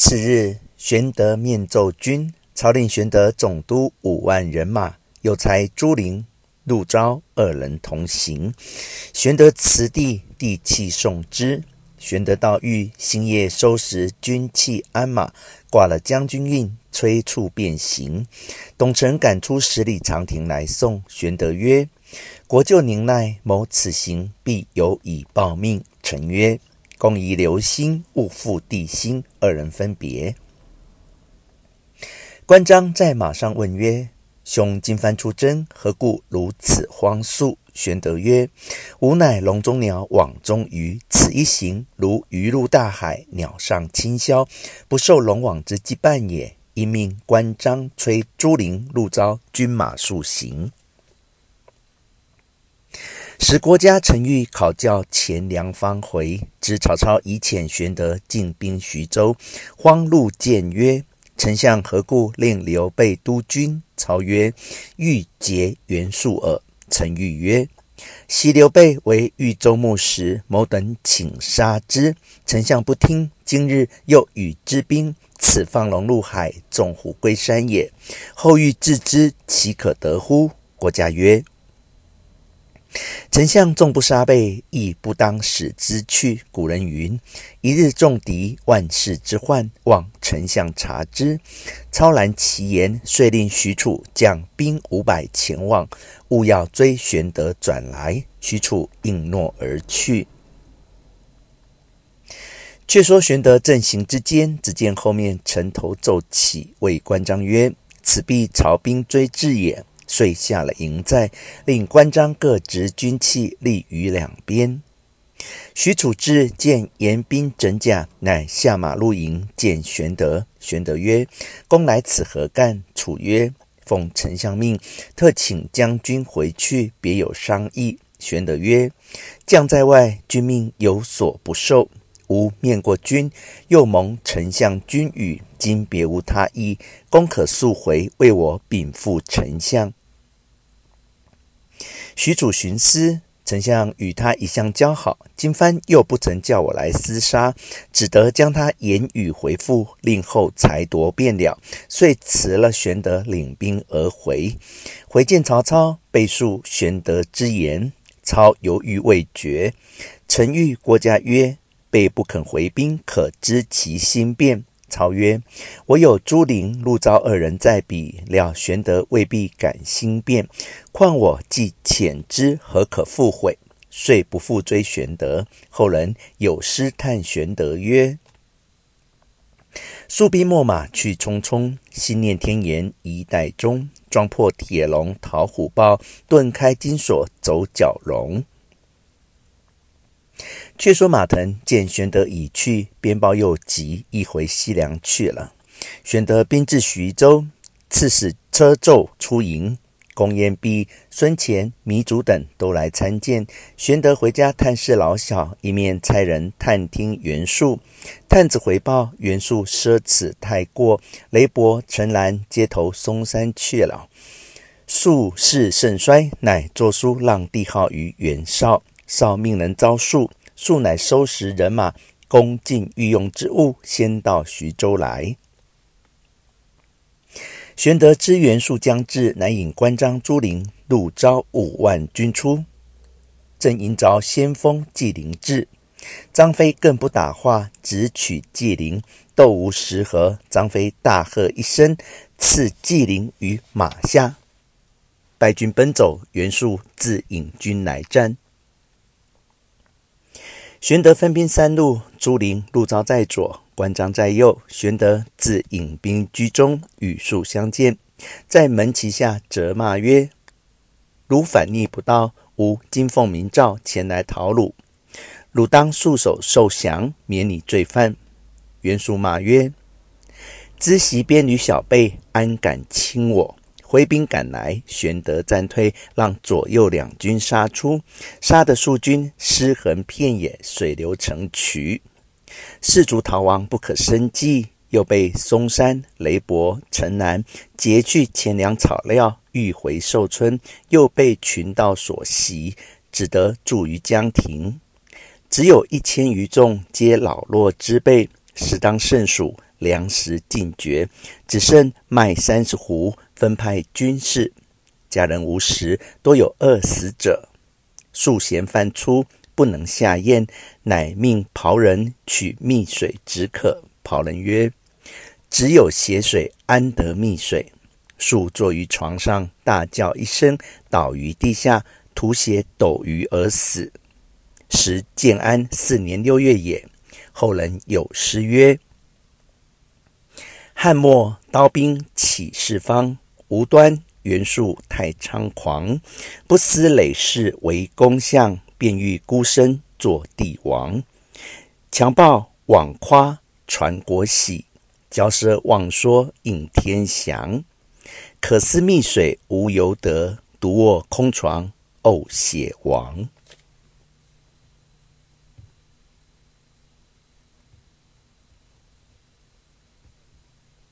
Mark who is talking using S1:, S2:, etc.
S1: 次日，玄德面奏军，朝令玄德总督五万人马，又差朱灵、陆昭二人同行。玄德辞帝，帝泣送之。玄德到狱，星夜收拾军器鞍马，挂了将军印，催促便行。董承赶出十里长亭来送。玄德曰：“国舅宁耐，谋此行必有以报命。”臣曰：“公宜留心，勿负帝心。”二人分别。关张在马上问曰：“兄今番出征，何故如此慌速？”玄德曰：“吾乃笼中鸟，网中鱼。此一行，如鱼入大海，鸟上青霄，不受笼网之羁绊也。因命关张催朱灵、陆昭军马速行。”使郭嘉、陈玉考教钱粮方回，知曹操已遣玄德进兵徐州，慌入见曰。丞相何故令刘备督军？操曰：“欲结袁术耳。”陈玉曰：“昔刘备为豫州牧时，某等请杀之，丞相不听。今日又与之兵，此放龙入海，纵虎归山也。后欲制之，岂可得乎？”郭嘉曰。丞相纵不杀备，亦不当使之去。古人云：“一日中敌，万世之患。”望丞相察之。操然其言，遂令许褚将兵五百前往，勿要追玄德转来。许褚应诺而去。却说玄德正行之间，只见后面城头骤起，谓关张曰：“此必曹兵追至也。”遂下了营寨，令关张各执军器立于两边。许褚至，见严兵整甲，乃下马入营见玄德。玄德曰：“公来此何干？”褚曰：“奉丞相命，特请将军回去，别有商议。”玄德曰：“将在外，君命有所不受。吾面过君，又蒙丞相君语，今别无他意，公可速回，为我禀赋丞相。”许褚寻思，丞相与他一向交好，今番又不曾叫我来厮杀，只得将他言语回复，令后裁夺便了。遂辞了玄德，领兵而回。回见曹操，备述玄德之言，操犹豫未决。陈玉、郭嘉曰：“备不肯回兵，可知其心变。”操曰：“我有朱灵、陆昭二人在彼，料玄德未必敢心变。况我既遣之，何可复悔？遂不复追玄德。后人有诗叹玄德曰：‘素兵秣马去匆匆，心念天颜衣带中。撞破铁笼逃虎豹，顿开金锁走蛟龙。’”却说马腾见玄德已去，鞭报又急，一回西凉去了。玄德兵至徐州，刺史车胄出迎，公燕壁、孙乾、糜竺等都来参见。玄德回家探视老小，一面差人探听袁术。探子回报，袁术奢侈太过，雷伯、陈兰皆投嵩山去了。术势甚衰，乃作书让帝号于袁绍，绍命人召术。术乃收拾人马，供进御用之物，先到徐州来。玄德知袁术将至，乃引关张、朱灵、陆昭五万军出，正迎着先锋纪灵至。张飞更不打话，直取纪灵，斗无十合。张飞大喝一声，刺纪灵于马下，败军奔走。袁术自引军来战。玄德分兵三路，朱灵、陆昭在左，关张在右。玄德自引兵居中，与术相见，在门旗下责骂曰：“汝反逆不道，吾今奉明诏前来讨虏，汝当束手受降，免你罪犯。”袁术骂曰：“知袭边旅小辈，安敢侵我？”挥兵赶来，玄德战退，让左右两军杀出，杀得数军尸横遍野，水流成渠，士卒逃亡不可生计。又被嵩山、雷伯、城南劫去钱粮草料，欲回寿春，又被群盗所袭，只得驻于江亭。只有一千余众，皆老弱之辈，实当甚属，粮食尽绝，只剩麦三十斛，分派军士。家人无食，多有饿死者。宿咸饭粗，不能下咽，乃命仆人取蜜水止渴。仆人曰：“只有血水，安得蜜水？”树坐于床上，大叫一声，倒于地下，吐血斗余而死。时建安四年六月也。后人有诗曰：“汉末刀兵起四方，无端袁术太猖狂。不思累世为公相，便欲孤身做帝王。强暴枉夸传国玺，骄奢妄说应天祥。可思密水无由得，独卧空床呕血亡。”